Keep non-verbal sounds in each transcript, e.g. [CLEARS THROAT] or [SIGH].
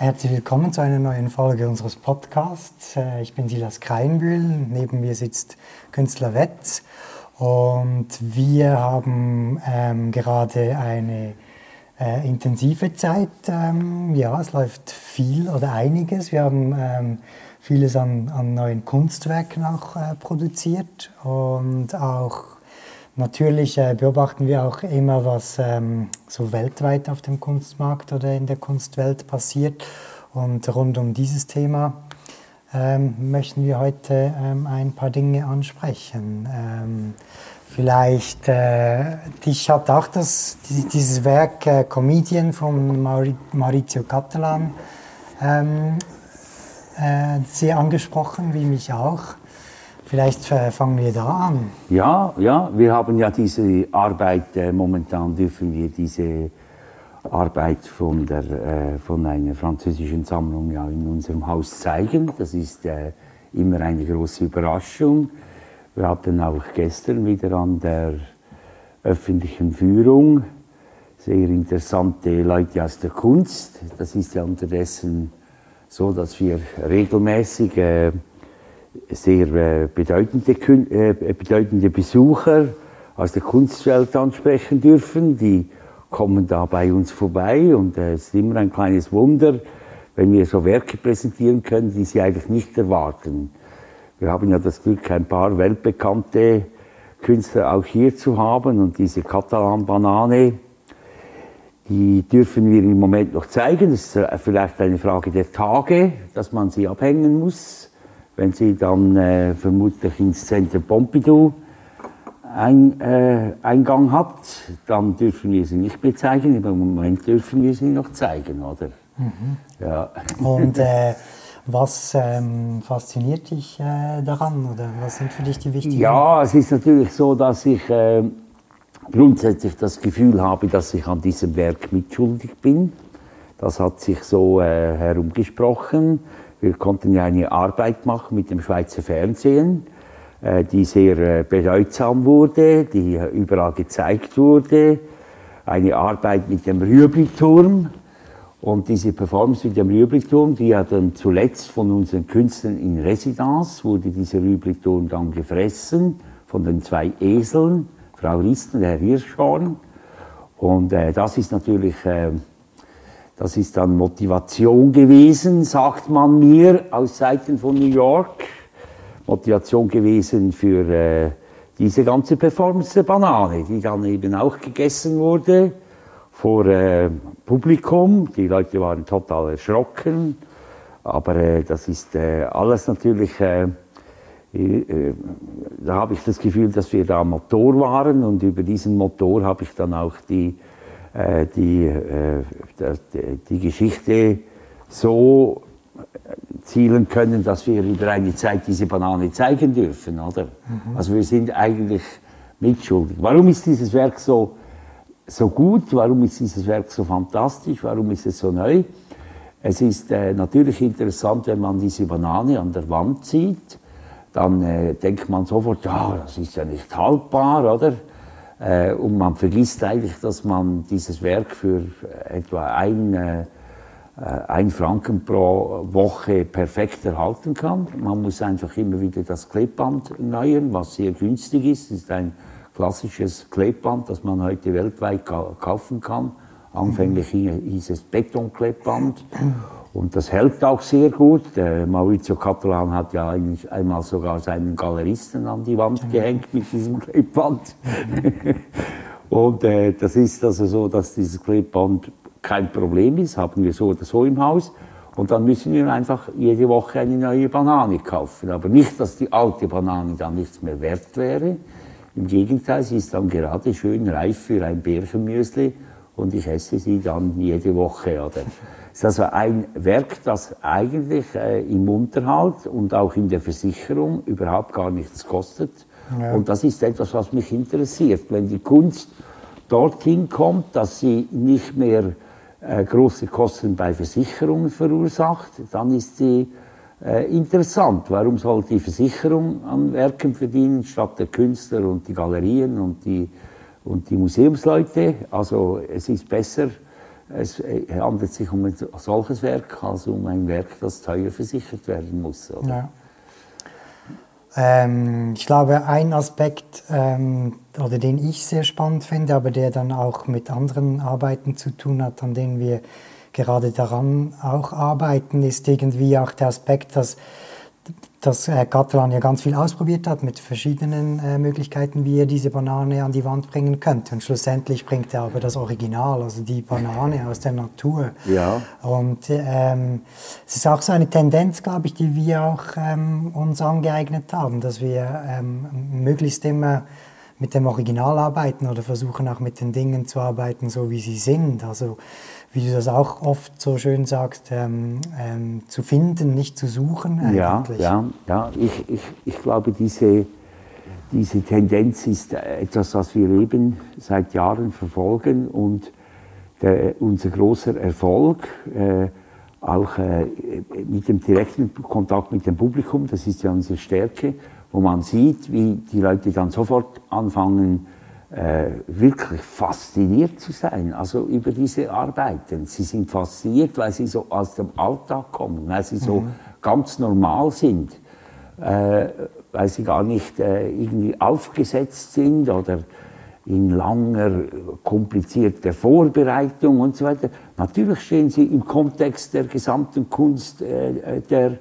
herzlich willkommen zu einer neuen Folge unseres Podcasts. Äh, ich bin Silas Kreinbühl, neben mir sitzt Künstler Wetz und wir haben ähm, gerade eine äh, intensive Zeit. Ähm, ja, es läuft viel oder einiges. Wir haben ähm, vieles an, an neuen Kunstwerken auch äh, produziert und auch Natürlich äh, beobachten wir auch immer, was ähm, so weltweit auf dem Kunstmarkt oder in der Kunstwelt passiert. Und rund um dieses Thema ähm, möchten wir heute ähm, ein paar Dinge ansprechen. Vielleicht, äh, dich hat auch das, dieses Werk äh, Comedian von Maurizio Catalan sehr angesprochen, wie mich auch. Vielleicht äh, fangen wir da an. Ja, ja, wir haben ja diese Arbeit, äh, momentan dürfen wir diese Arbeit von, der, äh, von einer französischen Sammlung ja in unserem Haus zeigen. Das ist äh, immer eine große Überraschung. Wir hatten auch gestern wieder an der öffentlichen Führung sehr interessante Leute aus der Kunst. Das ist ja unterdessen so, dass wir regelmäßig äh, sehr äh, bedeutende, äh, bedeutende Besucher aus der Kunstwelt ansprechen dürfen. Die kommen da bei uns vorbei und äh, es ist immer ein kleines Wunder, wenn wir so Werke präsentieren können, die sie eigentlich nicht erwarten. Wir haben ja das Glück, ein paar weltbekannte Künstler auch hier zu haben und diese Katalan-Banane, die dürfen wir im Moment noch zeigen. Das ist vielleicht eine Frage der Tage, dass man sie abhängen muss. Wenn sie dann äh, vermutlich ins Center Pompidou ein, äh, Eingang hat, dann dürfen wir sie nicht mehr zeigen. Im Moment dürfen wir sie noch zeigen, oder? Mhm. Ja. Und äh, [LAUGHS] was ähm, fasziniert dich äh, daran oder was sind für dich die wichtigen? Ja, es ist natürlich so, dass ich äh, grundsätzlich das Gefühl habe, dass ich an diesem Werk mitschuldig bin. Das hat sich so äh, herumgesprochen. Wir konnten ja eine Arbeit machen mit dem Schweizer Fernsehen, äh, die sehr äh, bedeutsam wurde, die überall gezeigt wurde. Eine Arbeit mit dem Rübliturm. Und diese Performance mit dem Rübliturm, die hat dann zuletzt von unseren Künstlern in Residenz, wurde dieser Rübliturm dann gefressen von den zwei Eseln, Frau Risten und Herr Hirschhorn. Und äh, das ist natürlich äh, das ist dann Motivation gewesen, sagt man mir aus Seiten von New York. Motivation gewesen für äh, diese ganze Performance der Banane, die dann eben auch gegessen wurde vor äh, Publikum. Die Leute waren total erschrocken. Aber äh, das ist äh, alles natürlich, äh, äh, da habe ich das Gefühl, dass wir da Motor waren und über diesen Motor habe ich dann auch die die, äh, die Geschichte so zielen können, dass wir über eine Zeit diese Banane zeigen dürfen, oder? Mhm. Also wir sind eigentlich mitschuldig. Warum ist dieses Werk so, so gut? Warum ist dieses Werk so fantastisch? Warum ist es so neu? Es ist äh, natürlich interessant, wenn man diese Banane an der Wand sieht, dann äh, denkt man sofort, ja, das ist ja nicht haltbar, oder? Äh, und man vergisst eigentlich, dass man dieses Werk für etwa ein, äh, ein Franken pro Woche perfekt erhalten kann. Man muss einfach immer wieder das Klebband erneuern, was sehr günstig ist. Es ist ein klassisches Klebband, das man heute weltweit kaufen kann. Anfänglich hieß es Betonklebband. Und das hält auch sehr gut. Der Maurizio Catalan hat ja einmal sogar seinen Galeristen an die Wand gehängt mit diesem Klebband. [LAUGHS] und äh, das ist also so, dass dieses Klebband kein Problem ist, haben wir so oder so im Haus. Und dann müssen wir einfach jede Woche eine neue Banane kaufen. Aber nicht, dass die alte Banane dann nichts mehr wert wäre. Im Gegenteil, sie ist dann gerade schön reif für ein Bärchenmüsli und ich esse sie dann jede Woche. Oder? Ist also ein Werk, das eigentlich äh, im Unterhalt und auch in der Versicherung überhaupt gar nichts kostet. Ja. Und das ist etwas, was mich interessiert. Wenn die Kunst dorthin kommt, dass sie nicht mehr äh, große Kosten bei Versicherungen verursacht, dann ist sie äh, interessant. Warum soll die Versicherung an Werken verdienen, statt der Künstler und die Galerien und die, und die Museumsleute? Also es ist besser, es handelt sich um ein solches Werk, also um ein Werk, das teuer versichert werden muss. Ja. Ähm, ich glaube, ein Aspekt, ähm, oder den ich sehr spannend finde, aber der dann auch mit anderen Arbeiten zu tun hat, an denen wir gerade daran auch arbeiten, ist irgendwie auch der Aspekt, dass dass äh, Catalan ja ganz viel ausprobiert hat mit verschiedenen äh, Möglichkeiten, wie er diese Banane an die Wand bringen könnte. Und schlussendlich bringt er aber das Original, also die Banane aus der Natur. Ja. Und ähm, es ist auch so eine Tendenz, glaube ich, die wir auch ähm, uns angeeignet haben, dass wir ähm, möglichst immer mit dem Original arbeiten oder versuchen auch mit den Dingen zu arbeiten, so wie sie sind. Also wie du das auch oft so schön sagst, ähm, ähm, zu finden, nicht zu suchen eigentlich. Ja, ja, ja. Ich, ich, ich glaube, diese, diese Tendenz ist etwas, was wir eben seit Jahren verfolgen und der, unser großer Erfolg, äh, auch äh, mit dem direkten Kontakt mit dem Publikum, das ist ja unsere Stärke, wo man sieht, wie die Leute dann sofort anfangen, äh, wirklich fasziniert zu sein, also über diese Arbeiten. Sie sind fasziniert, weil sie so aus dem Alltag kommen, weil sie so mhm. ganz normal sind, äh, weil sie gar nicht äh, irgendwie aufgesetzt sind oder in langer, komplizierter Vorbereitung und so weiter. Natürlich stehen sie im Kontext der gesamten Kunst äh, der äh,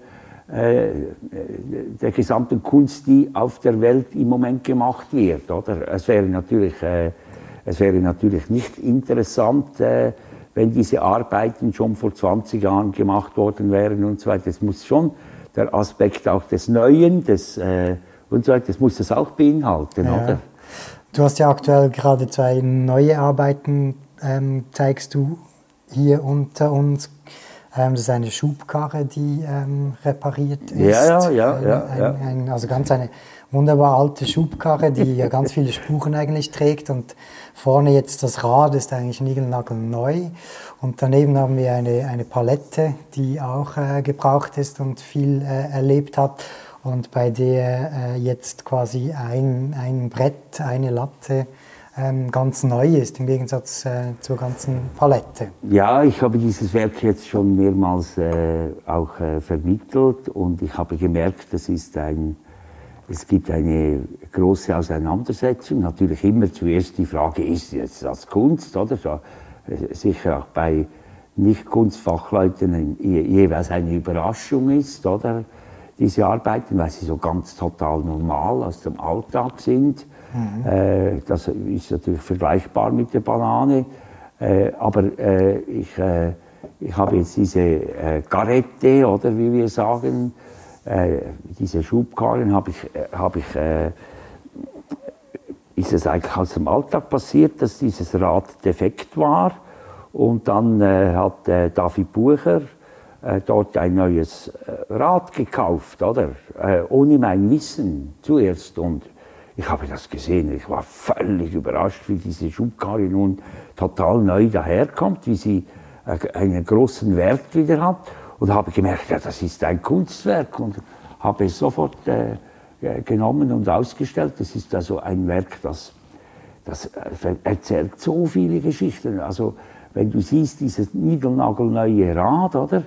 der gesamten Kunst, die auf der Welt im Moment gemacht wird. Oder? Es, wäre natürlich, äh, es wäre natürlich nicht interessant, äh, wenn diese Arbeiten schon vor 20 Jahren gemacht worden wären und so weiter. Es muss schon der Aspekt auch des Neuen des, äh, und so weiter, das muss das auch beinhalten, ja. oder? Du hast ja aktuell gerade zwei neue Arbeiten, ähm, zeigst du hier unter uns. Ähm, das ist eine Schubkarre, die ähm, repariert ist. Ja, ja, ja. Ein, ja, ja. Ein, also ganz eine wunderbar alte Schubkarre, die ja ganz viele Spuren eigentlich trägt. Und vorne jetzt das Rad ist eigentlich neu. Und daneben haben wir eine, eine Palette, die auch äh, gebraucht ist und viel äh, erlebt hat. Und bei der äh, jetzt quasi ein, ein Brett, eine Latte ähm, ganz neu ist, im Gegensatz äh, zur ganzen Palette. Ja, ich habe dieses Werk jetzt schon mehrmals äh, auch äh, vermittelt und ich habe gemerkt, das ist ein, es gibt eine große Auseinandersetzung. Natürlich immer zuerst die Frage, ist jetzt das Kunst? Oder? So, äh, sicher auch bei Nicht-Kunstfachleuten jeweils eine Überraschung ist, oder? Diese Arbeiten, weil sie so ganz total normal aus dem Alltag sind. Mhm. Äh, das ist natürlich vergleichbar mit der Banane. Äh, aber äh, ich, äh, ich habe jetzt diese äh, Garette, oder wie wir sagen, äh, diese Schubkarren, habe ich, hab ich ist es eigentlich aus dem Alltag passiert, dass dieses Rad defekt war. Und dann hat David Bucher dort ein neues Rad gekauft, oder? ohne mein Wissen zuerst. Und ich habe das gesehen, ich war völlig überrascht, wie diese Schubkarre nun total neu daherkommt, wie sie äh, einen großen Wert wieder hat. Und habe gemerkt, ja, das ist ein Kunstwerk und habe es sofort äh, genommen und ausgestellt. Das ist also ein Werk, das, das äh, erzählt so viele Geschichten. Also wenn du siehst, dieses niegelnagelneue Rad, oder?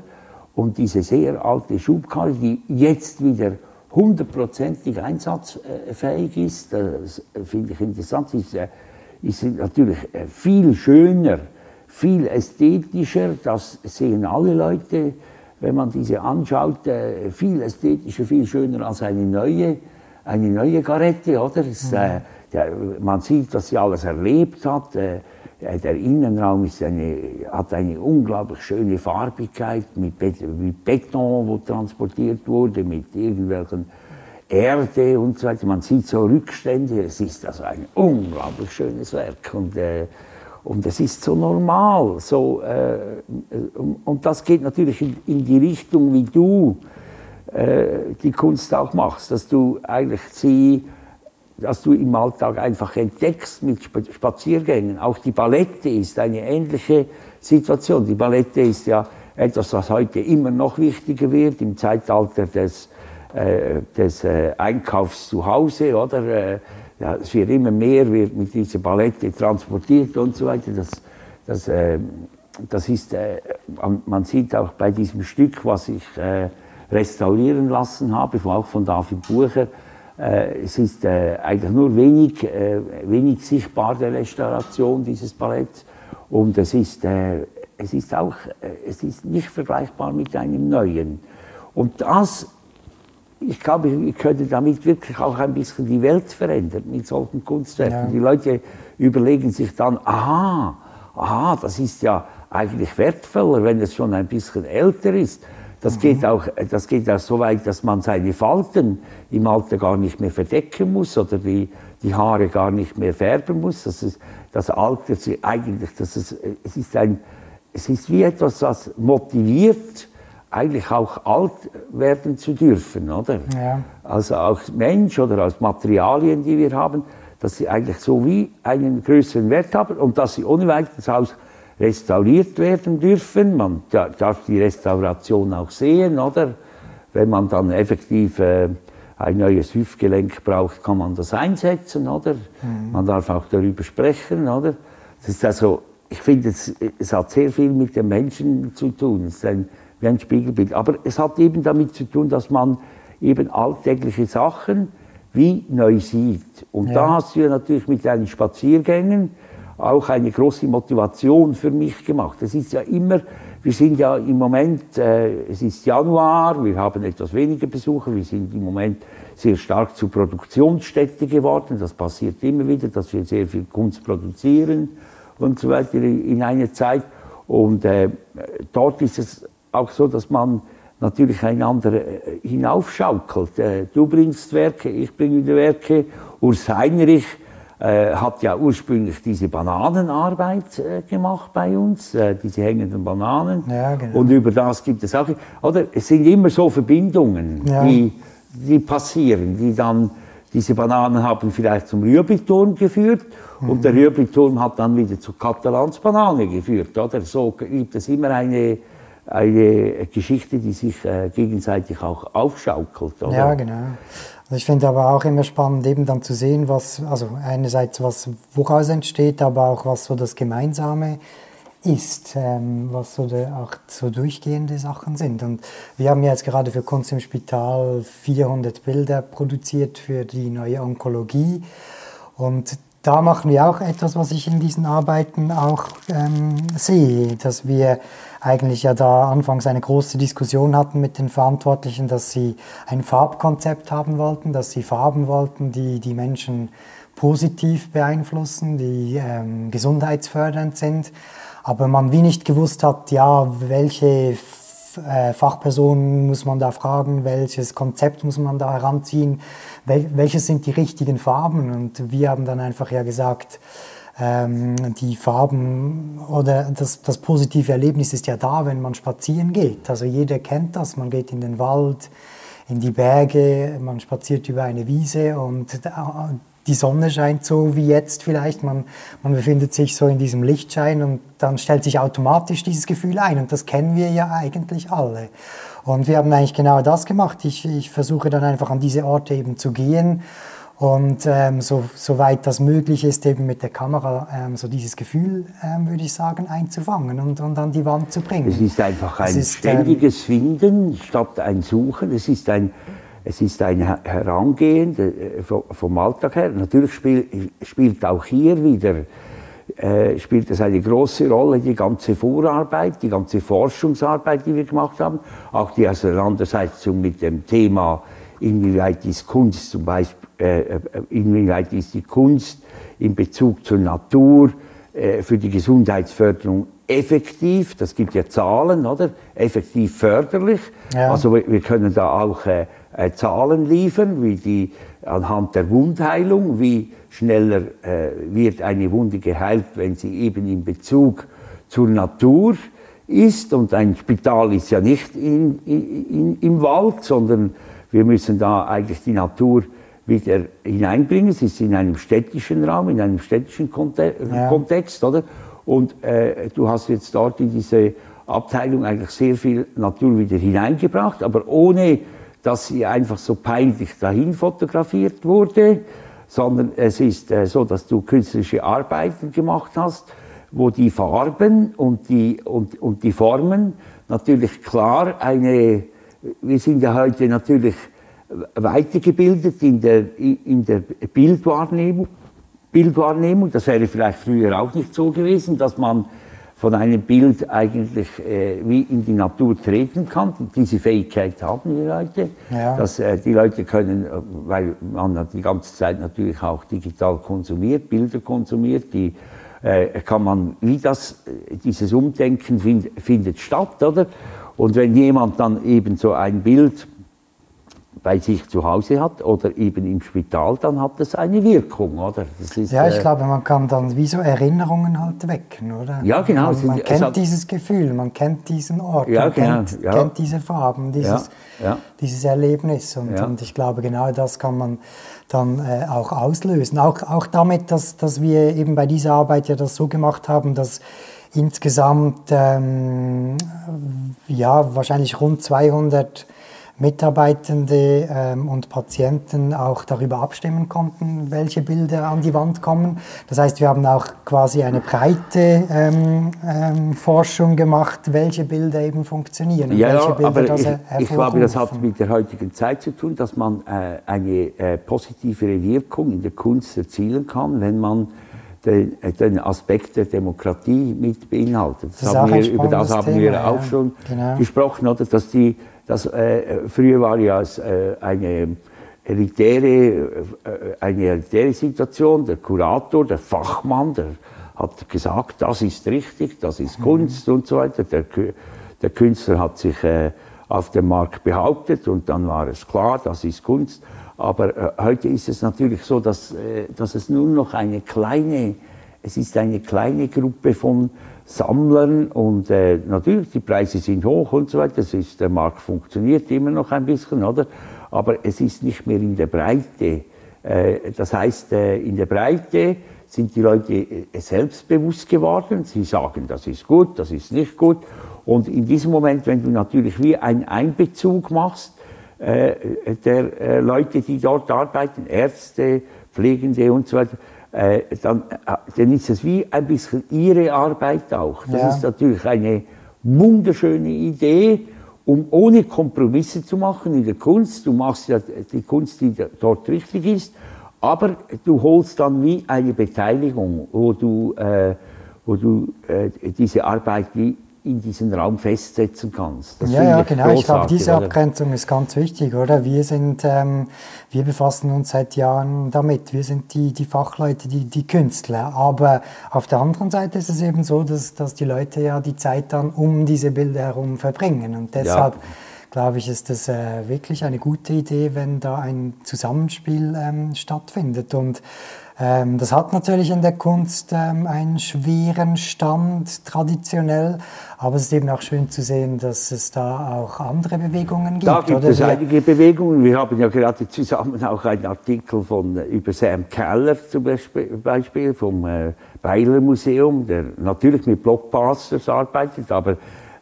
Und diese sehr alte Schubkarre, die jetzt wieder hundertprozentig einsatzfähig ist, das finde ich interessant, ist, ist natürlich äh, viel schöner, viel ästhetischer, das sehen alle Leute, wenn man diese anschaut, äh, viel ästhetischer, viel schöner als eine neue, eine neue Garette, oder? Es, mhm. der, man sieht, was sie alles erlebt hat. Der Innenraum ist eine, hat eine unglaublich schöne Farbigkeit mit, mit Beton, wo transportiert wurde, mit irgendwelchen Erde und so weiter. Man sieht so Rückstände. Es ist also ein unglaublich schönes Werk und, äh, und es ist so normal. So, äh, und das geht natürlich in, in die Richtung, wie du äh, die Kunst auch machst, dass du eigentlich sie dass du im Alltag einfach entdeckst mit Spaziergängen. Auch die Ballette ist eine ähnliche Situation. Die Ballette ist ja etwas, was heute immer noch wichtiger wird im Zeitalter des, äh, des äh, Einkaufs zu Hause, oder? Äh, ja, es wird immer mehr wird mit dieser Ballette transportiert und so weiter. Das, das, äh, das ist, äh, man sieht auch bei diesem Stück, was ich äh, restaurieren lassen habe, auch von David Bucher, es ist äh, eigentlich nur wenig, äh, wenig sichtbar der Restauration dieses Balletts und es ist, äh, es ist auch, es ist nicht vergleichbar mit einem neuen. Und das ich glaube, ich könnte damit wirklich auch ein bisschen die Welt verändern mit solchen Kunstwerken. Ja. Die Leute überlegen sich dann, aha, aha, das ist ja eigentlich wertvoller, wenn es schon ein bisschen älter ist. Das, mhm. geht auch, das geht auch so weit, dass man seine Falten im Alter gar nicht mehr verdecken muss oder die, die Haare gar nicht mehr färben muss. Das, ist, das Alter eigentlich, das ist, es, ist ein, es ist wie etwas, was motiviert, eigentlich auch alt werden zu dürfen, oder? Ja. Also auch Mensch oder als Materialien, die wir haben, dass sie eigentlich so wie einen größeren Wert haben und dass sie ohne weiteres auch restauriert werden dürfen. Man darf die Restauration auch sehen, oder? Wenn man dann effektiv äh, ein neues Hüftgelenk braucht, kann man das einsetzen, oder? Mhm. Man darf auch darüber sprechen, oder? Das ist also, ich finde, es, es hat sehr viel mit den Menschen zu tun. Es ist ein wie ein Spiegelbild. Aber es hat eben damit zu tun, dass man eben alltägliche Sachen wie neu sieht. Und ja. da hast du ja natürlich mit deinen Spaziergängen auch eine große Motivation für mich gemacht. Es ist ja immer, wir sind ja im Moment, äh, es ist Januar, wir haben etwas weniger Besucher, wir sind im Moment sehr stark zur Produktionsstätte geworden. Das passiert immer wieder, dass wir sehr viel Kunst produzieren und so weiter in einer Zeit. Und äh, dort ist es auch so, dass man natürlich einander äh, hinaufschaukelt. Äh, du bringst Werke, ich bringe wieder Werke. Urs Heinrich äh, hat ja ursprünglich diese Bananenarbeit äh, gemacht bei uns, äh, diese hängenden Bananen. Ja, genau. Und über das gibt es auch, oder? Es sind immer so Verbindungen, ja. die, die passieren, die dann, diese Bananen haben vielleicht zum Rührbiturm geführt mhm. und der Rührbiturm hat dann wieder zu Katalans Banane geführt, oder? So gibt es immer eine, eine Geschichte, die sich äh, gegenseitig auch aufschaukelt. Oder? Ja, genau. Also ich finde aber auch immer spannend, eben dann zu sehen, was, also einerseits was woraus entsteht, aber auch was so das Gemeinsame ist, ähm, was so der, auch so durchgehende Sachen sind. Und wir haben jetzt gerade für Kunst im Spital 400 Bilder produziert für die neue Onkologie. Und da machen wir auch etwas, was ich in diesen Arbeiten auch ähm, sehe, dass wir eigentlich ja da anfangs eine große Diskussion hatten mit den Verantwortlichen, dass sie ein Farbkonzept haben wollten, dass sie Farben wollten, die die Menschen positiv beeinflussen, die ähm, gesundheitsfördernd sind, aber man wie nicht gewusst hat, ja, welche äh, Fachpersonen muss man da fragen, welches Konzept muss man da heranziehen, wel welches sind die richtigen Farben. Und wir haben dann einfach ja gesagt, ähm, die Farben oder das, das positive Erlebnis ist ja da, wenn man spazieren geht. Also jeder kennt das, man geht in den Wald, in die Berge, man spaziert über eine Wiese und die Sonne scheint so wie jetzt vielleicht, man, man befindet sich so in diesem Lichtschein und dann stellt sich automatisch dieses Gefühl ein und das kennen wir ja eigentlich alle. Und wir haben eigentlich genau das gemacht. Ich, ich versuche dann einfach an diese Orte eben zu gehen und ähm, so, soweit das möglich ist, eben mit der Kamera ähm, so dieses Gefühl, ähm, würde ich sagen, einzufangen und, und an die Wand zu bringen. Es ist einfach ein ist, ständiges ähm, Finden statt ein Suchen. Es ist ein es ist ein Herangehen äh, vom Alltag her. Natürlich spiel, spielt auch hier wieder äh, spielt es eine große Rolle, die ganze Vorarbeit, die ganze Forschungsarbeit, die wir gemacht haben, auch die Auseinandersetzung mit dem Thema, inwieweit ist Kunst zum Beispiel, äh, inwieweit ist die Kunst in Bezug zur Natur für die Gesundheitsförderung effektiv, das gibt ja Zahlen, oder? Effektiv förderlich. Ja. Also wir können da auch äh, äh, Zahlen liefern, wie die anhand der Wundheilung, wie schneller äh, wird eine Wunde geheilt, wenn sie eben in Bezug zur Natur ist. Und ein Spital ist ja nicht in, in, im Wald, sondern wir müssen da eigentlich die Natur wieder hineinbringen. Es ist in einem städtischen Raum, in einem städtischen Konte ja. Kontext, oder? Und äh, du hast jetzt dort in diese Abteilung eigentlich sehr viel Natur wieder hineingebracht, aber ohne dass sie einfach so peinlich dahin fotografiert wurde, sondern es ist äh, so, dass du künstlerische Arbeiten gemacht hast, wo die Farben und die, und, und die Formen natürlich klar eine, wir sind ja heute natürlich weitergebildet in der, in der Bildwahrnehmung, Bildwahrnehmung. Das wäre vielleicht früher auch nicht so gewesen, dass man von einem Bild eigentlich äh, wie in die Natur treten kann. Diese Fähigkeit haben die Leute. Ja. Dass, äh, die Leute können, äh, weil man die ganze Zeit natürlich auch digital konsumiert, Bilder konsumiert, die äh, kann man, wie das, äh, dieses Umdenken find, findet statt, oder? Und wenn jemand dann eben so ein Bild bei sich zu Hause hat oder eben im Spital, dann hat das eine Wirkung, oder? Ist, ja, ich äh, glaube, man kann dann wie so Erinnerungen halt wecken, oder? Ja, genau. Man, man kennt hat, dieses Gefühl, man kennt diesen Ort, ja, man genau, kennt, ja. kennt, diese Farben, dieses, ja, dieses Erlebnis. Und, und, ich glaube, genau das kann man dann äh, auch auslösen. Auch, auch damit, dass, dass wir eben bei dieser Arbeit ja das so gemacht haben, dass insgesamt ähm, ja, wahrscheinlich rund 200 Mitarbeitende ähm, und Patienten auch darüber abstimmen konnten, welche Bilder an die Wand kommen. Das heißt, wir haben auch quasi eine breite ähm, ähm, Forschung gemacht, welche Bilder eben funktionieren. Ja, welche Bilder aber das ich, ich glaube, das hat mit der heutigen Zeit zu tun, dass man äh, eine äh, positivere Wirkung in der Kunst erzielen kann, wenn man den, äh, den Aspekt der Demokratie mit beinhaltet. Das das wir, über das haben Thema, wir auch ja. schon genau. gesprochen, oder, dass die das, äh, früher war ja äh, eine elitäre, äh, eine elitäre Situation. Der Kurator, der Fachmann, der hat gesagt, das ist richtig, das ist mhm. Kunst und so weiter. Der, der Künstler hat sich äh, auf dem Markt behauptet und dann war es klar, das ist Kunst. Aber äh, heute ist es natürlich so, dass, äh, dass es nur noch eine kleine, es ist eine kleine Gruppe von Sammlern und äh, natürlich die Preise sind hoch und so weiter. Das ist, der Markt funktioniert immer noch ein bisschen, oder? Aber es ist nicht mehr in der Breite. Äh, das heißt, äh, in der Breite sind die Leute äh, selbstbewusst geworden. Sie sagen, das ist gut, das ist nicht gut. Und in diesem Moment, wenn du natürlich wie einen Einbezug machst, äh, der äh, Leute, die dort arbeiten, Ärzte, Pflegende und so weiter, äh, dann, äh, dann ist es wie ein bisschen ihre Arbeit auch. Das ja. ist natürlich eine wunderschöne Idee, um ohne Kompromisse zu machen in der Kunst. Du machst ja die Kunst, die dort richtig ist, aber du holst dann wie eine Beteiligung, wo du, äh, wo du äh, diese Arbeit wie in diesen Raum festsetzen kannst. Das ja, ja, genau. Ich glaube, diese oder? Abgrenzung ist ganz wichtig, oder? Wir sind, ähm, wir befassen uns seit Jahren damit. Wir sind die, die Fachleute, die, die Künstler. Aber auf der anderen Seite ist es eben so, dass, dass die Leute ja die Zeit dann um diese Bilder herum verbringen. Und deshalb ja. glaube ich, ist das äh, wirklich eine gute Idee, wenn da ein Zusammenspiel ähm, stattfindet. Und das hat natürlich in der Kunst ähm, einen schweren Stand traditionell, aber es ist eben auch schön zu sehen, dass es da auch andere Bewegungen gibt. Da gibt oder? es einige Bewegungen. Wir haben ja gerade zusammen auch einen Artikel von, äh, über Sam Keller zum Beispiel vom äh, Beiler Museum, der natürlich mit Blockbusters arbeitet, aber,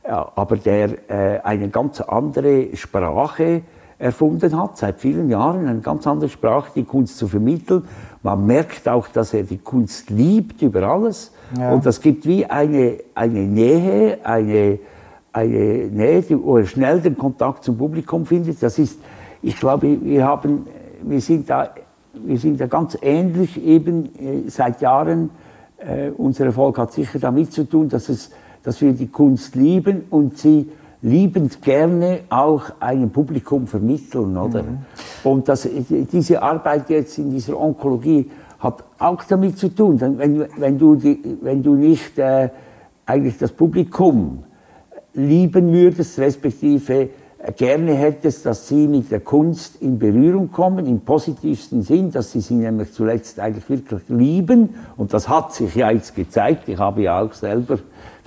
ja, aber der äh, eine ganz andere Sprache erfunden hat, seit vielen Jahren, eine ganz andere Sprache, die Kunst zu vermitteln. Man merkt auch, dass er die Kunst liebt über alles. Ja. Und das gibt wie eine, eine Nähe, eine, eine Nähe, wo er schnell den Kontakt zum Publikum findet. Das ist, ich glaube, wir, haben, wir, sind, da, wir sind da ganz ähnlich eben äh, seit Jahren. Äh, unser Erfolg hat sicher damit zu tun, dass, es, dass wir die Kunst lieben und sie liebend gerne auch einem Publikum vermitteln, oder? Mhm. Und das, diese Arbeit jetzt in dieser Onkologie hat auch damit zu tun, wenn, wenn, du, die, wenn du nicht äh, eigentlich das Publikum lieben würdest, respektive gerne hättest, dass sie mit der Kunst in Berührung kommen, im positivsten Sinn, dass sie sie nämlich zuletzt eigentlich wirklich lieben. Und das hat sich ja jetzt gezeigt. Ich habe ja auch selber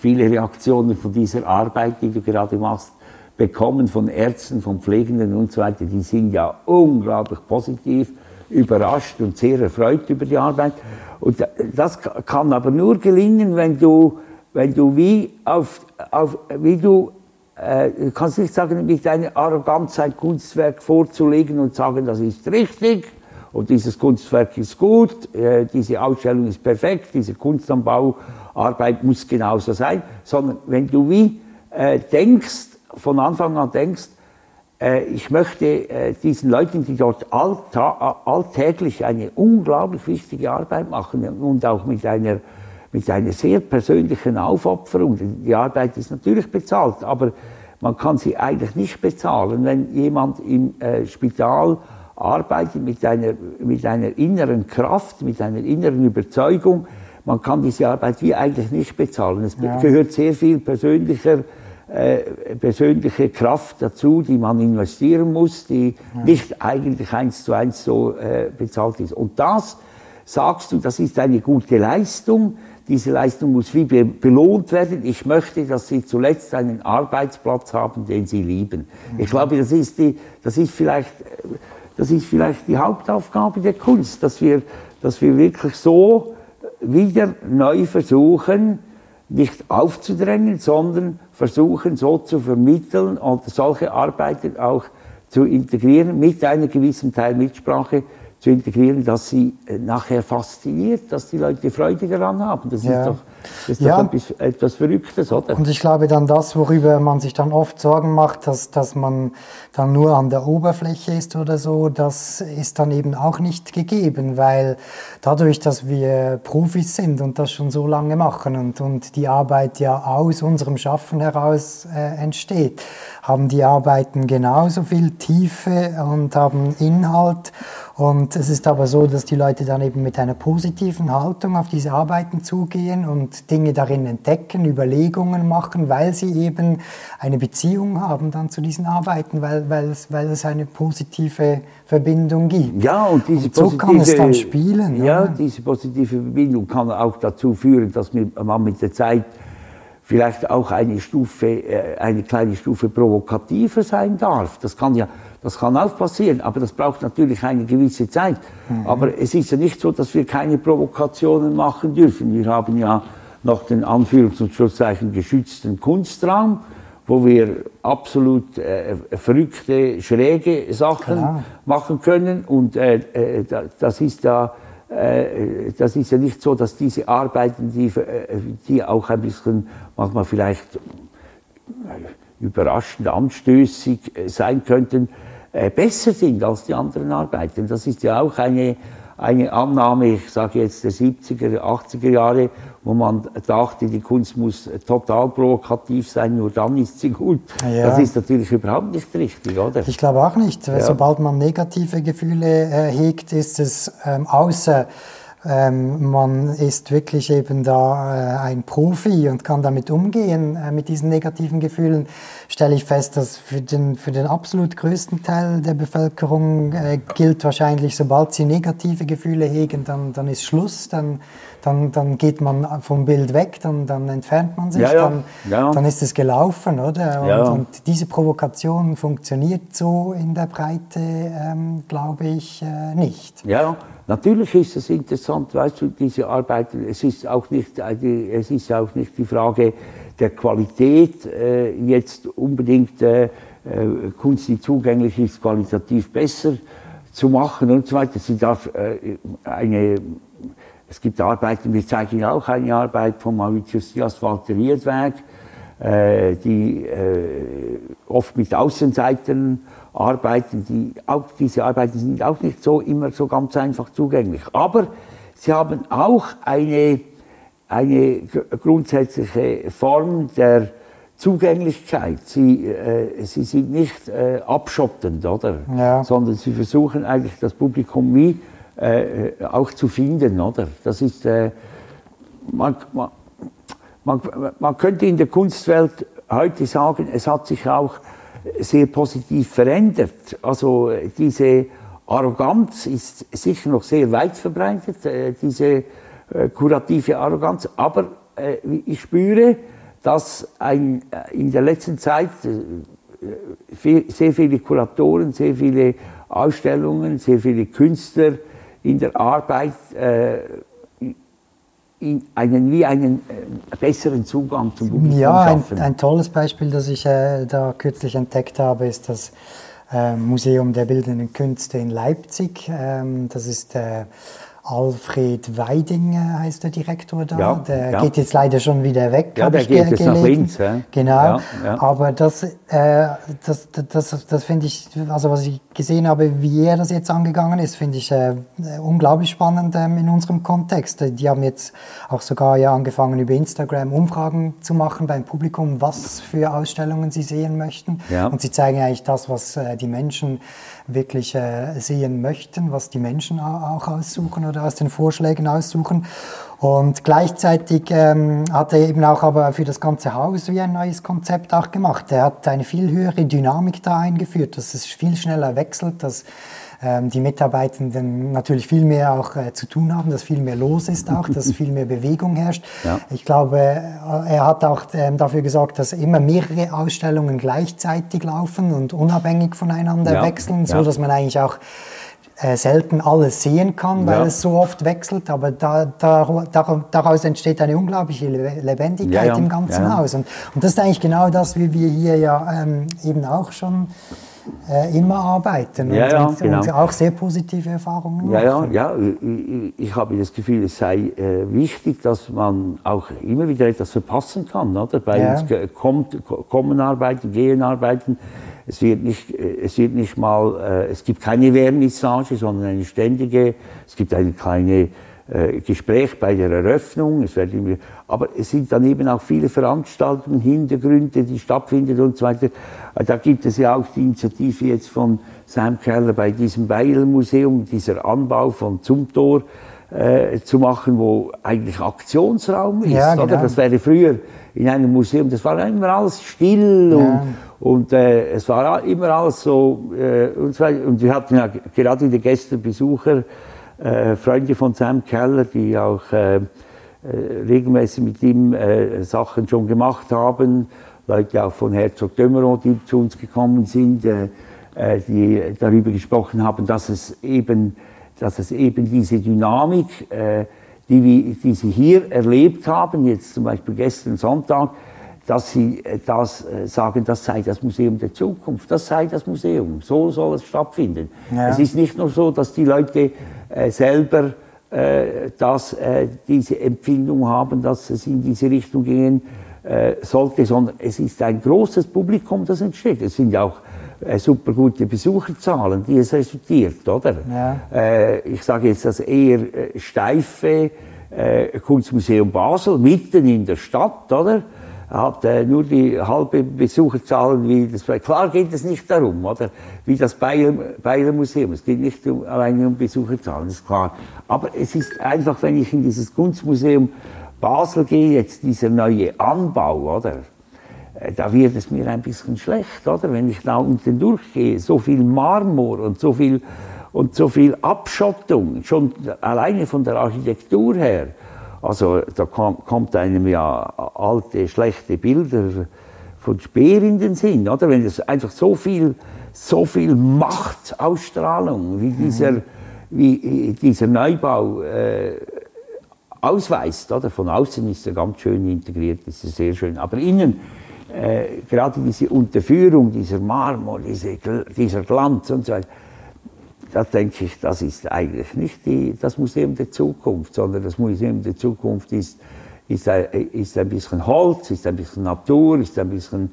viele Reaktionen von dieser Arbeit, die du gerade machst, bekommen von Ärzten, von Pflegenden und so weiter. Die sind ja unglaublich positiv, überrascht und sehr erfreut über die Arbeit. Und das kann aber nur gelingen, wenn du, wenn du wie auf, auf wie du äh, kannst nicht sagen, mit deiner Arroganz ein Kunstwerk vorzulegen und sagen, das ist richtig und dieses Kunstwerk ist gut, äh, diese Ausstellung ist perfekt, diese Kunst am Bau Arbeit muss genauso sein, sondern wenn du wie äh, denkst, von Anfang an denkst, äh, ich möchte äh, diesen Leuten, die dort alltäglich eine unglaublich wichtige Arbeit machen und auch mit einer, mit einer sehr persönlichen Aufopferung, die Arbeit ist natürlich bezahlt, aber man kann sie eigentlich nicht bezahlen, wenn jemand im äh, Spital arbeitet mit einer, mit einer inneren Kraft, mit einer inneren Überzeugung. Man kann diese Arbeit wie eigentlich nicht bezahlen. Es ja. gehört sehr viel persönlicher äh, persönliche Kraft dazu, die man investieren muss, die ja. nicht eigentlich eins zu eins so äh, bezahlt ist. Und das sagst du, das ist eine gute Leistung. Diese Leistung muss wie be belohnt werden. Ich möchte, dass Sie zuletzt einen Arbeitsplatz haben, den Sie lieben. Mhm. Ich glaube, das ist, die, das, ist vielleicht, das ist vielleicht die Hauptaufgabe der Kunst, dass wir, dass wir wirklich so wieder neu versuchen, nicht aufzudrängen, sondern versuchen so zu vermitteln und solche Arbeiten auch zu integrieren mit einer gewissen Teil Mitsprache zu integrieren, dass sie äh, nachher fasziniert, dass die Leute Freude daran haben. Das ja. ist doch, das ist ja. doch etwas, etwas, Verrücktes, oder? Und ich glaube dann das, worüber man sich dann oft Sorgen macht, dass, dass man dann nur an der Oberfläche ist oder so, das ist dann eben auch nicht gegeben, weil dadurch, dass wir Profis sind und das schon so lange machen und, und die Arbeit ja aus unserem Schaffen heraus äh, entsteht, haben die Arbeiten genauso viel Tiefe und haben Inhalt und es ist aber so, dass die Leute dann eben mit einer positiven Haltung auf diese Arbeiten zugehen und Dinge darin entdecken, Überlegungen machen, weil sie eben eine Beziehung haben dann zu diesen Arbeiten, weil, weil, es, weil es eine positive Verbindung gibt. Ja, und diese und so positive, kann es dann spielen. Ja, oder? diese positive Verbindung kann auch dazu führen, dass man mit der Zeit vielleicht auch eine Stufe, äh, eine kleine Stufe provokativer sein darf. Das kann ja das kann auch passieren, aber das braucht natürlich eine gewisse Zeit. Mhm. Aber es ist ja nicht so, dass wir keine Provokationen machen dürfen. Wir haben ja noch den Anführungs- und Schlusszeichen geschützten Kunstraum, wo wir absolut äh, verrückte, schräge Sachen Klar. machen können. Und äh, äh, das ist ja äh, das ist ja nicht so, dass diese Arbeiten, die, äh, die auch ein bisschen manchmal vielleicht überraschend anstößig sein könnten, äh, besser sind als die anderen Arbeiten. Das ist ja auch eine, eine Annahme, ich sage jetzt der 70er, 80er Jahre, wo man dachte, die Kunst muss total provokativ sein, nur dann ist sie gut. Ja. Das ist natürlich überhaupt nicht richtig, oder? Ich glaube auch nicht. Ja. Sobald man negative Gefühle äh, hegt, ist es ähm, außer ähm, man ist wirklich eben da äh, ein Profi und kann damit umgehen, äh, mit diesen negativen Gefühlen, stelle ich fest, dass für den, für den absolut größten Teil der Bevölkerung äh, gilt wahrscheinlich, sobald sie negative Gefühle hegen, dann, dann ist Schluss, dann, dann, dann geht man vom Bild weg, dann, dann entfernt man sich, ja, ja. Dann, ja. dann ist es gelaufen, oder? Und, und, diese Provokation funktioniert so in der Breite, ähm, glaube ich, äh, nicht. Ja, Natürlich ist es interessant, weißt du, diese Arbeiten, es ist auch nicht, es ist auch nicht die Frage der Qualität, äh, jetzt unbedingt äh, äh, Kunst, die zugänglich ist, qualitativ besser zu machen und so weiter. Sie darf äh, eine, es gibt Arbeiten, wir zeigen auch eine Arbeit von Mauritius Dias Walter Riedberg, äh, die äh, oft mit Außenseitern Arbeiten, die, auch diese Arbeiten sind auch nicht so immer so ganz einfach zugänglich. Aber sie haben auch eine, eine grundsätzliche Form der Zugänglichkeit. Sie, äh, sie sind nicht äh, abschottend, oder? Ja. Sondern sie versuchen eigentlich das Publikum wie äh, auch zu finden, oder? Das ist, äh, man, man, man, man könnte in der Kunstwelt heute sagen, es hat sich auch sehr positiv verändert. Also diese Arroganz ist sicher noch sehr weit verbreitet, äh, diese äh, kurative Arroganz, aber äh, ich spüre, dass ein, in der letzten Zeit sehr viele Kuratoren, sehr viele Ausstellungen, sehr viele Künstler in der Arbeit einen, wie einen äh, besseren Zugang zum Publikum ja, schaffen. Ja, ein, ein, tolles Beispiel, das ich äh, da kürzlich entdeckt habe, ist das äh, Museum der Bildenden Künste in Leipzig. Ähm, das ist äh, Alfred Weiding heißt der Direktor da. Ja, der ja. geht jetzt leider schon wieder weg. Ja, der ich geht ge- jetzt nach. Linz, ja. Genau. Ja, ja. Aber das, äh, das, das, das, finde ich, also was ich gesehen habe, wie er das jetzt angegangen ist, finde ich äh, unglaublich spannend ähm, in unserem Kontext. Die haben jetzt auch sogar ja angefangen, über Instagram Umfragen zu machen beim Publikum, was für Ausstellungen sie sehen möchten. Und sie zeigen eigentlich das, was äh, die Menschen wirklich äh, sehen möchten, was die Menschen au- auch aussuchen oder aus den Vorschlägen aussuchen. Und gleichzeitig ähm, hat er eben auch aber für das ganze Haus wie ein neues Konzept auch gemacht. Er hat eine viel höhere Dynamik da eingeführt, dass es viel schneller wechselt, dass ähm, die Mitarbeitenden natürlich viel mehr auch äh, zu tun haben, dass viel mehr los ist auch, dass [LAUGHS] viel mehr Bewegung herrscht. Ja. Ich glaube, äh, er hat auch ähm, dafür gesorgt, dass immer mehrere Ausstellungen gleichzeitig laufen und unabhängig voneinander Ja, wechseln, so ja. dass man eigentlich auch äh, selten alles sehen kann, weil Ja. es so oft wechselt. Aber da, da, da, daraus entsteht eine unglaubliche Le- Lebendigkeit Ja, ja, im ganzen. Haus. Und, und das ist eigentlich genau das, wie wir hier ja ähm, eben auch schon äh, immer arbeiten Ja, und, ja, und, genau. und auch sehr positive Erfahrungen Ja, ja, machen. ja. Ich, ich, ich habe das Gefühl, es sei äh, wichtig, dass man auch immer wieder etwas verpassen kann. Oder? Bei Ja. uns kommt, ko- kommen arbeiten, gehen arbeiten. Es wird nicht, äh, es wird nicht mal, äh, es gibt keine Vernissage, sondern eine ständige, es gibt eine kleine äh, Gespräch bei der Eröffnung. Es immer, aber es sind dann eben auch viele Veranstaltungen, Hintergründe, die stattfinden und so weiter. Äh, Da gibt es ja auch die Initiative jetzt von Sam Keller bei diesem Beil-Museum, dieser Anbau von Zumthor äh, zu machen, wo eigentlich Aktionsraum ist. Ja, oder? genau. Das wäre früher in einem Museum, das war immer alles still Ja. und, und äh, es war immer alles so. Äh, und, so und wir hatten ja gerade wieder gestern Besucher, äh, Freunde von Sam Keller, die auch äh, äh, regelmäßig mit ihm äh, Sachen schon gemacht haben. Leute auch von Herzog Dömeron, die zu uns gekommen sind, äh, die darüber gesprochen haben, dass es eben, dass es eben diese Dynamik, die, die sie hier erlebt haben, jetzt zum Beispiel gestern Sonntag, dass sie äh, das äh, sagen, das sei das Museum der Zukunft, das sei das Museum, so soll es stattfinden. Ja. Es ist nicht nur so, dass die Leute äh, selber das, äh, diese Empfindung haben, dass es in diese Richtung gehen sollte, sondern es ist ein großes Publikum, das entsteht. Es sind ja auch super gute Besucherzahlen, die es resultiert, oder? Ja. Ich sage jetzt das eher steife Kunstmuseum Basel, mitten in der Stadt, oder? Hat äh, nur die halbe Besucherzahlen wie das. Klar geht es nicht darum, oder? Wie das Bayer, Museum. Es geht nicht um, alleine um Besucherzahlen, ist klar. Aber es ist einfach, wenn ich in dieses Kunstmuseum Basel gehe, jetzt dieser neue Anbau, oder? Äh, Da wird es mir ein bisschen schlecht, oder? Wenn ich da unten durchgehe, so viel Marmor und so viel, und so viel Abschottung, schon alleine von der Architektur her. Also da kom kommt einem ja alte, schlechte Bilder von Speer in den Sinn, oder? Wenn es einfach so viel, so viel Machtausstrahlung wie dieser, wie dieser Neubau äh, ausweist, oder? Von außen ist er ganz schön integriert, ist er sehr schön, aber innen äh, gerade diese Unterführung, dieser Marmor, diese, dieser Glanz und so weiter, da denke ich, das ist eigentlich nicht die, das Museum der Zukunft, sondern das Museum der Zukunft ist, ist, ein, ist ein bisschen Holz, ist ein bisschen Natur, ist ein bisschen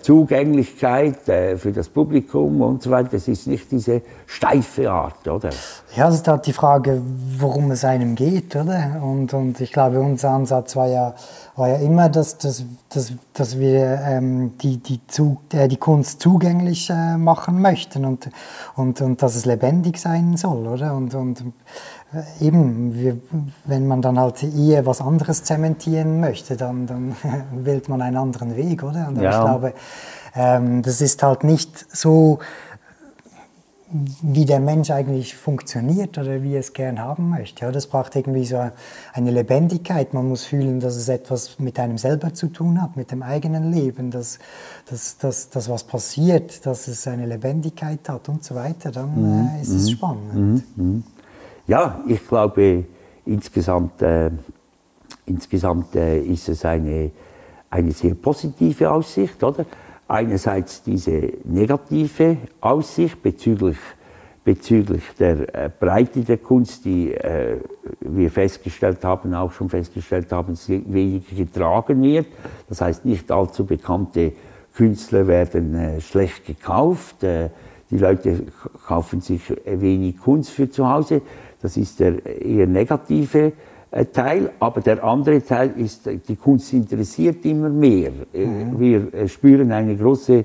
Zugänglichkeit äh, für das Publikum und so weiter. Es ist nicht diese steife Art, oder? Ja, es ist halt die Frage, worum es einem geht, oder? Und, und ich glaube, unser Ansatz war ja, war ja immer, dass, dass, dass, dass wir ähm, die, die, Zug, äh, die Kunst zugänglich äh, machen möchten und, und, und dass es lebendig sein soll, oder? Und, und äh, eben, wir, wenn man dann halt eher was anderes zementieren möchte, dann, dann [LAUGHS] wählt man einen anderen Weg, oder? Und Ja. ich glaube, ähm, das ist halt nicht so wie der Mensch eigentlich funktioniert oder wie er es gern haben möchte. Ja, das braucht irgendwie so eine Lebendigkeit. Man muss fühlen, dass es etwas mit einem selber zu tun hat, mit dem eigenen Leben, dass, dass, dass, dass was passiert, dass es eine Lebendigkeit hat und so weiter. Dann äh, ist es spannend. Ja, ich glaube, insgesamt, äh, insgesamt äh, ist es eine, eine sehr positive Aussicht, oder? Einerseits diese negative Aussicht bezüglich, bezüglich der äh, Breite der Kunst, die äh, wir festgestellt haben, auch schon festgestellt haben, weniger getragen wird. Das heißt, nicht allzu bekannte Künstler werden äh, schlecht gekauft. Äh, die Leute kaufen sich wenig Kunst für zu Hause. Das ist der eher negative äh, Teil. Aber der andere Teil ist, die Kunst interessiert immer mehr. Mhm. Wir spüren eine große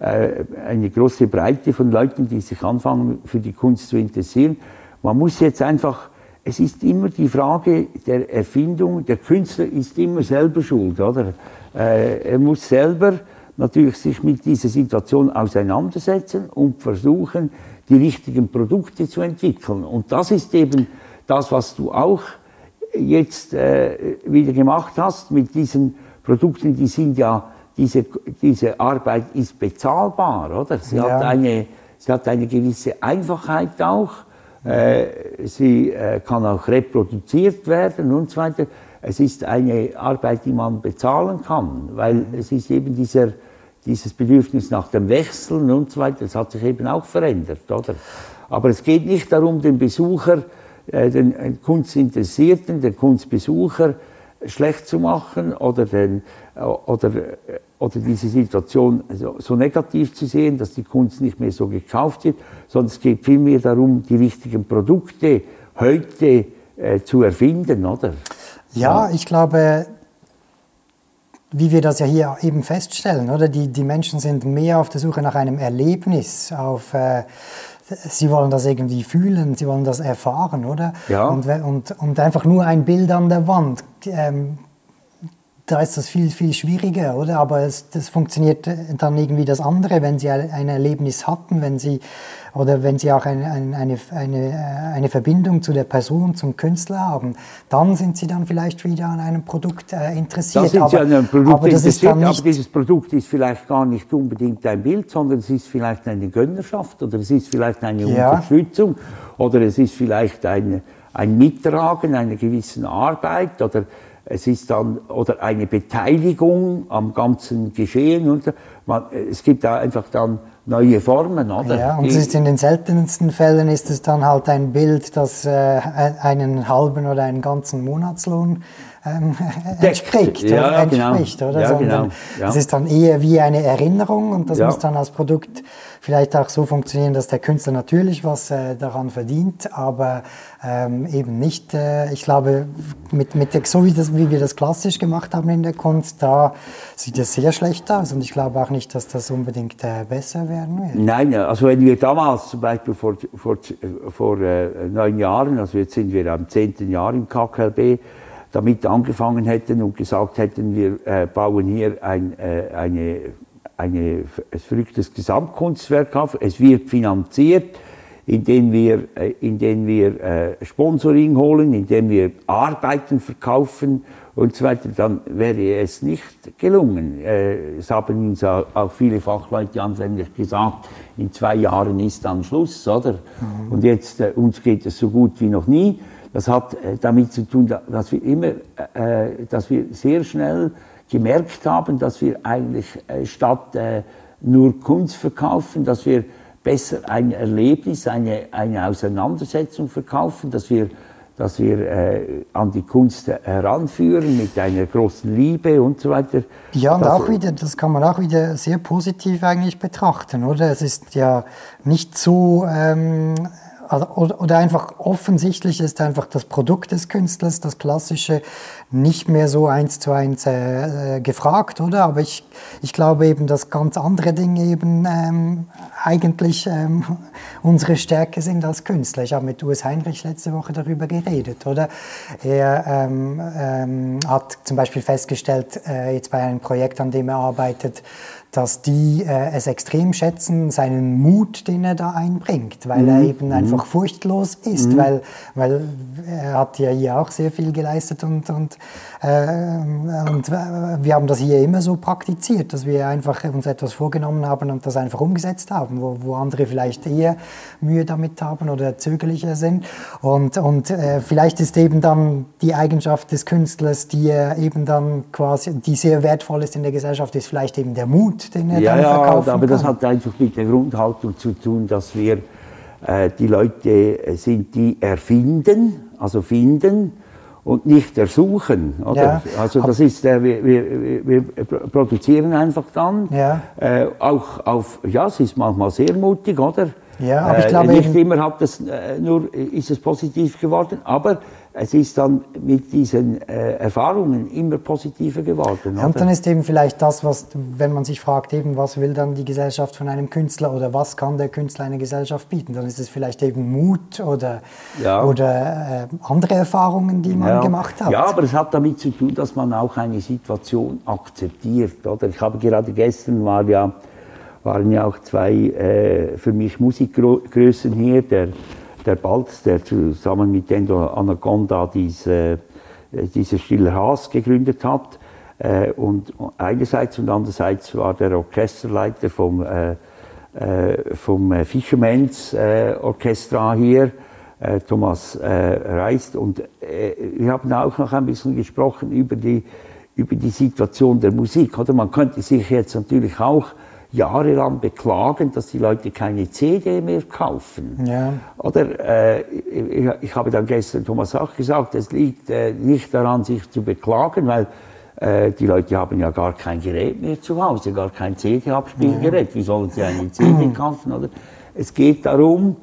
äh, eine große Breite von Leuten, die sich anfangen für die Kunst zu interessieren. Man muss jetzt einfach, es ist immer die Frage der Erfindung, der Künstler ist immer selber schuld, oder? Äh, er muss selber natürlich sich mit dieser Situation auseinandersetzen und versuchen, die richtigen Produkte zu entwickeln. Und das ist eben das, was du auch jetzt äh, wieder gemacht hast mit diesen Produkten, die sind ja diese, diese Arbeit ist bezahlbar, oder? Sie, ja. hat, eine, sie hat eine gewisse Einfachheit auch. Äh, sie äh, kann auch reproduziert werden und so weiter. Es ist eine Arbeit, die man bezahlen kann, weil mhm. es ist eben dieser, dieses Bedürfnis nach dem Wechseln und so weiter, das hat sich eben auch verändert, oder? Aber es geht nicht darum, den Besucher, äh, den Kunstinteressierten, den Kunstbesucher schlecht zu machen oder, den, oder, oder diese Situation so, so, negativ zu sehen, dass die Kunst nicht mehr so gekauft wird, sondern es geht vielmehr darum, die richtigen Produkte heute äh, zu erfinden, oder? Ja, ich glaube, wie wir das ja hier eben feststellen, oder? Die, die Menschen sind mehr auf der Suche nach einem Erlebnis, auf äh, sie wollen das irgendwie fühlen, sie wollen das erfahren, oder? Ja. Und, und, und einfach nur ein Bild an der Wand. Ähm, da ist das viel, viel schwieriger, oder? Aber es, das funktioniert dann irgendwie das andere, wenn Sie ein Erlebnis hatten, wenn Sie oder wenn Sie auch eine, eine, eine, eine Verbindung zu der Person, zum Künstler haben, dann sind Sie dann vielleicht wieder an einem Produkt äh, interessiert. Da sind aber, Sie an einem Produkt aber interessiert, aber dieses Produkt ist vielleicht gar nicht unbedingt ein Bild, sondern es ist vielleicht eine Gönnerschaft oder es ist vielleicht eine ja. Unterstützung oder es ist vielleicht ein, ein Mittragen einer gewissen Arbeit oder es ist dann oder eine Beteiligung am ganzen Geschehen und man, es gibt da einfach dann neue Formen, oder? Ja, und es ist in den seltensten Fällen ist es dann halt ein Bild, das äh, einen halben oder einen ganzen Monatslohn ähm, entspricht, ja, oder, entspricht, genau. oder? Ja, Sondern genau. ja. es ist dann eher wie eine Erinnerung und das ja. muss dann als Produkt vielleicht auch so funktionieren, dass der Künstler natürlich was äh, daran verdient, aber ähm, eben nicht, äh, ich glaube, mit, mit der, so wie, das, wie wir das klassisch gemacht haben in der Kunst, da sieht es sehr schlecht aus und ich glaube auch nicht, dass das unbedingt äh, besser werden wird. Nein, also wenn wir damals zum Beispiel vor, vor, vor äh, neun Jahren, also jetzt sind wir am zehnten Jahr im KKLB, damit angefangen hätten und gesagt hätten, wir äh, bauen hier ein, äh, eine eine, ein verrücktes Gesamtkunstwerk auf. Es wird finanziert, indem wir, äh, indem wir Sponsoring holen, indem wir Arbeiten verkaufen und so weiter, dann wäre es nicht gelungen. Es haben uns auch viele Fachleute anfänglich gesagt, in zwei Jahren ist dann Schluss, oder? Mhm. Und jetzt, uns geht es so gut wie noch nie. Das hat damit zu tun, dass wir immer, dass wir sehr schnell gemerkt haben, dass wir eigentlich äh, statt äh, nur Kunst verkaufen, dass wir besser ein Erlebnis, eine, eine Auseinandersetzung verkaufen, dass wir, dass wir äh, an die Kunst heranführen mit einer großen Liebe und so weiter. Ja, und auch wieder, das kann man auch wieder sehr positiv eigentlich betrachten, oder? Es ist ja nicht so ähm, also, oder einfach offensichtlich ist einfach das Produkt des Künstlers, das klassische, nicht mehr so eins zu eins äh, äh, gefragt, oder? Aber ich, ich glaube eben, dass ganz andere Dinge eben ähm, eigentlich ähm, [LAUGHS] unsere Stärke sind als Künstler. Ich habe mit Urs Heinrich letzte Woche darüber geredet, oder? Er ähm, ähm, hat zum Beispiel festgestellt, äh, jetzt bei einem Projekt, an dem er arbeitet, dass die äh, es extrem schätzen, seinen Mut, den er da einbringt, weil mhm. er eben mhm. einfach furchtlos ist, mhm. weil, weil er hat ja hier auch sehr viel geleistet und, und, äh, und wir haben das hier immer so praktiziert, dass wir einfach uns etwas vorgenommen haben und das einfach umgesetzt haben, wo, wo andere vielleicht eher Mühe damit haben oder zögerlicher sind. Und, und äh, vielleicht ist eben dann die Eigenschaft des Künstlers, die er eben dann quasi, die sehr wertvoll ist in der Gesellschaft, ist vielleicht eben der Mut, den er ja, dann verkaufen ja, aber das hat einfach mit der Grundhaltung zu tun, dass wir Äh, die Leute sind die erfinden, also finden und nicht ersuchen. Oder? Ja. Also das ist, äh, wir, wir, wir produzieren einfach dann. Ja. Äh, auch auf, ja, es ist manchmal sehr mutig, oder? Ja, aber ich Äh, glaube nicht immer hat das, äh, nur ist es positiv geworden, aber es ist dann mit diesen äh, Erfahrungen immer positiver geworden. Ja, und oder? dann ist eben vielleicht das, was, wenn man sich fragt, eben, was will dann die Gesellschaft von einem Künstler oder was kann der Künstler einer Gesellschaft bieten, dann ist es vielleicht eben Mut oder, Ja. oder äh, andere Erfahrungen, die man ja. gemacht hat. Ja, aber es hat damit zu tun, dass man auch eine Situation akzeptiert. Oder? Ich habe gerade gestern war ja, waren ja auch zwei äh, für mich Musikgrößen hier, der, der Balz, der zusammen mit Endo Anaconda diese, äh, diese Stiller Haas gegründet hat. Äh, und einerseits und andererseits war der Orchesterleiter vom, äh, vom Fishermans Orchestra hier, Thomas Reist. Und wir haben auch noch ein bisschen gesprochen über die, über die Situation der Musik. Oder man könnte sich jetzt natürlich auch jahrelang beklagen, dass die Leute keine CD mehr kaufen. Ja. Oder äh, ich, ich habe dann gestern Thomas auch gesagt, es liegt äh, nicht daran, sich zu beklagen, weil äh, die Leute haben ja gar kein Gerät mehr zu Hause, gar kein CD-Abspielgerät. Wie sollen sie eine CD [CLEARS THROAT] kaufen? Oder? Es geht darum,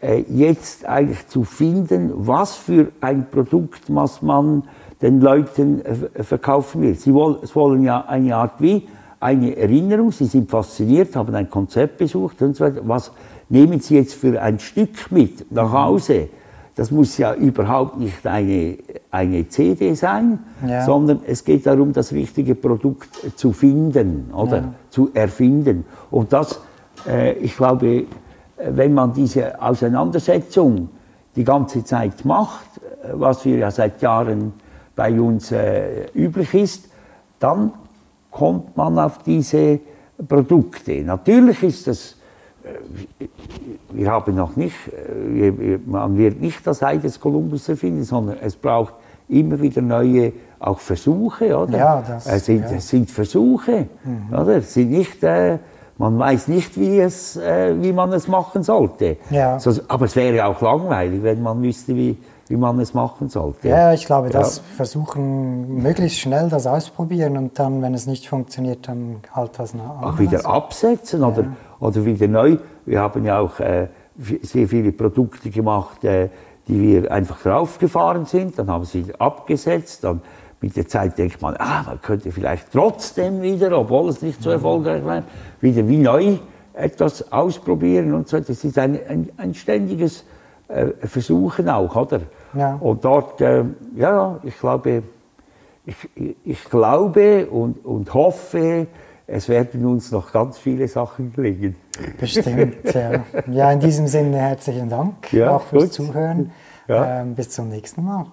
äh, jetzt eigentlich zu finden, was für ein Produkt was man den Leuten äh, verkaufen will. Sie wollen, es wollen ja eine Art wie eine Erinnerung, sie sind fasziniert, haben ein Konzert besucht und so weiter. Was nehmen Sie jetzt für ein Stück mit nach Hause? Das muss ja überhaupt nicht eine, eine CD sein, Ja. sondern es geht darum, das richtige Produkt zu finden oder zu erfinden. Und das, äh, ich glaube, äh, wenn man diese Auseinandersetzung die ganze Zeit macht, äh, was wir ja seit Jahren bei uns äh, üblich ist, dann kommt man auf diese Produkte. Natürlich ist das, äh, wir haben noch nicht, äh, man wird nicht das Ei des Kolumbus erfinden, sondern es braucht immer wieder neue auch Versuche, oder? Ja, das- es, sind, ja. es sind Versuche, oder? Es sind nicht, äh, man weiß nicht, wie, es, äh, wie man es machen sollte. Ja. So, aber es wäre auch langweilig, wenn man wüsste, wie, wie man es machen sollte. Ja, ich glaube, das Ja. versuchen, möglichst schnell das ausprobieren und dann, wenn es nicht funktioniert, dann halt was nach auch wieder absetzen oder, oder wieder neu. Wir haben ja auch äh, sehr viele Produkte gemacht, äh, die wir einfach draufgefahren sind, dann haben sie wieder abgesetzt, dann mit der Zeit denkt man, ah, man könnte vielleicht trotzdem wieder, obwohl es nicht so erfolgreich war, wieder wie neu etwas ausprobieren und so. Das ist ein, ein, ein ständiges äh, Versuchen auch, oder? Ja. Und dort, äh, ja, ich glaube, ich, ich- glaube und, und hoffe, es werden uns noch ganz viele Sachen gelingen. Bestimmt, [LAUGHS] ja. Ja, in diesem Sinne herzlichen Dank Ja, auch fürs gut. Zuhören. Ja. Ähm, bis zum nächsten Mal.